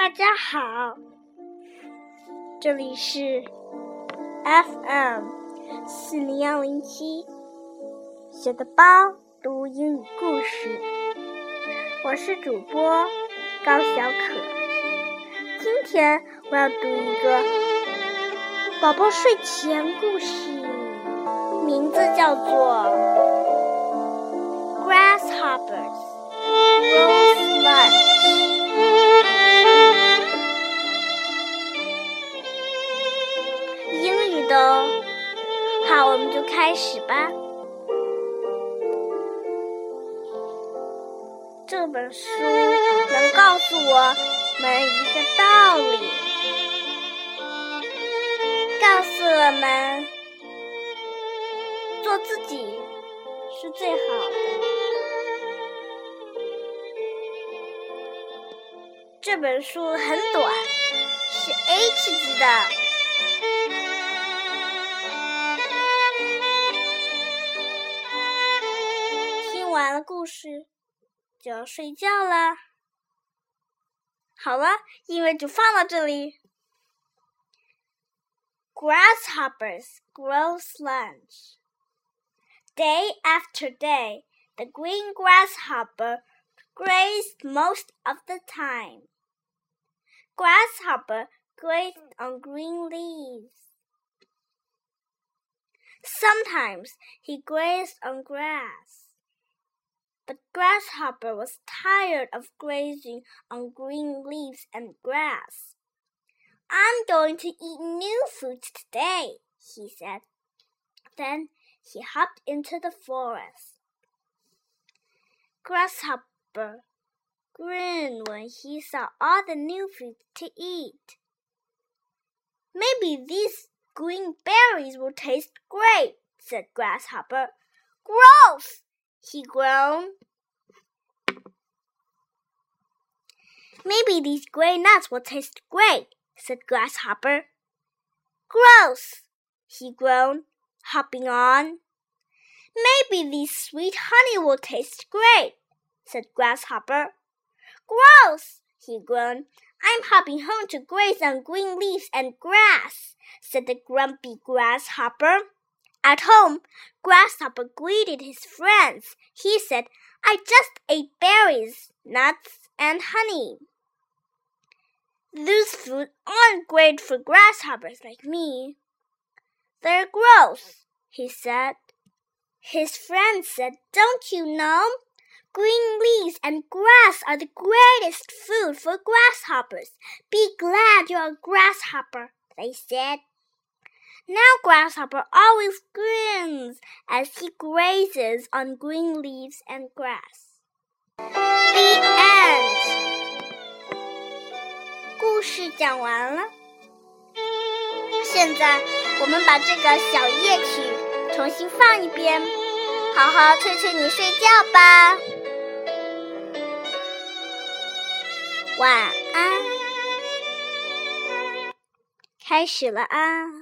大家好，这里是 FM 四零幺零七，小的包读英语故事，我是主播高小可。今天我要读一个宝宝睡前故事，名字叫做《Grasshoppers Rose Lunch》。的，好，我们就开始吧。这本书能告诉我们一个道理，告诉我们做自己是最好的。这本书很短，是 H 级的。事，就睡觉啦。好了，音乐就放到这里。Grasshoppers gross Lunch. Day after day, the green grasshopper grazed most of the time. Grasshopper grazed on green leaves. Sometimes he grazed on grass. But Grasshopper was tired of grazing on green leaves and grass. I'm going to eat new food today, he said. Then he hopped into the forest. Grasshopper grinned when he saw all the new food to eat. Maybe these green berries will taste great, said Grasshopper. Gross! He groaned. Maybe these gray nuts will taste great, said Grasshopper. Gross! he groaned, hopping on. Maybe these sweet honey will taste great, said Grasshopper. Gross! he groaned. I'm hopping home to graze on green leaves and grass, said the grumpy grasshopper. At home, Grasshopper greeted his friends. He said, I just ate berries, nuts, and honey. Those foods aren't great for grasshoppers like me. They're gross, he said. His friends said, Don't you know? Green leaves and grass are the greatest food for grasshoppers. Be glad you're a grasshopper, they said. Now Grasshopper always grins as he grazes on green leaves and grass. The end. 故事讲完了，现在我们把这个小夜曲重新放一遍，好好催催你睡觉吧。晚安，开始了啊。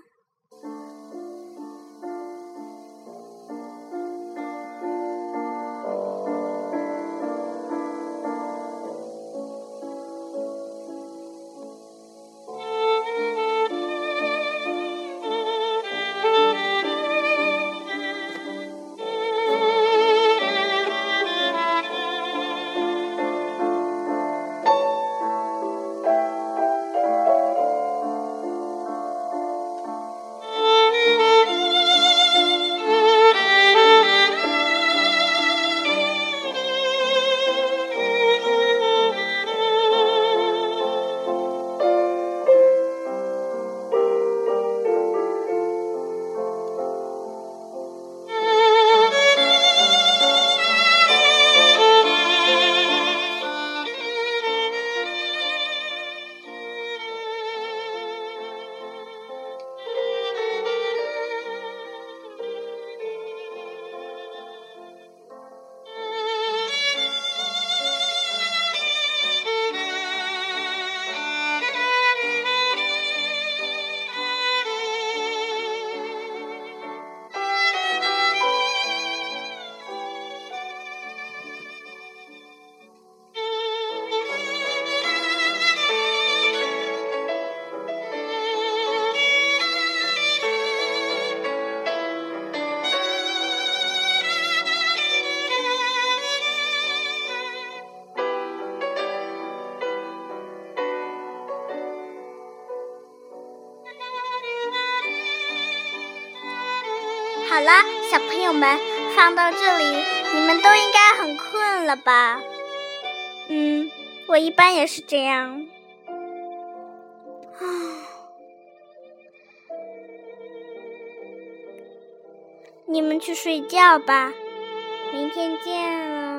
好了，小朋友们，放到这里，你们都应该很困了吧？嗯，我一般也是这样。啊，你们去睡觉吧，明天见了。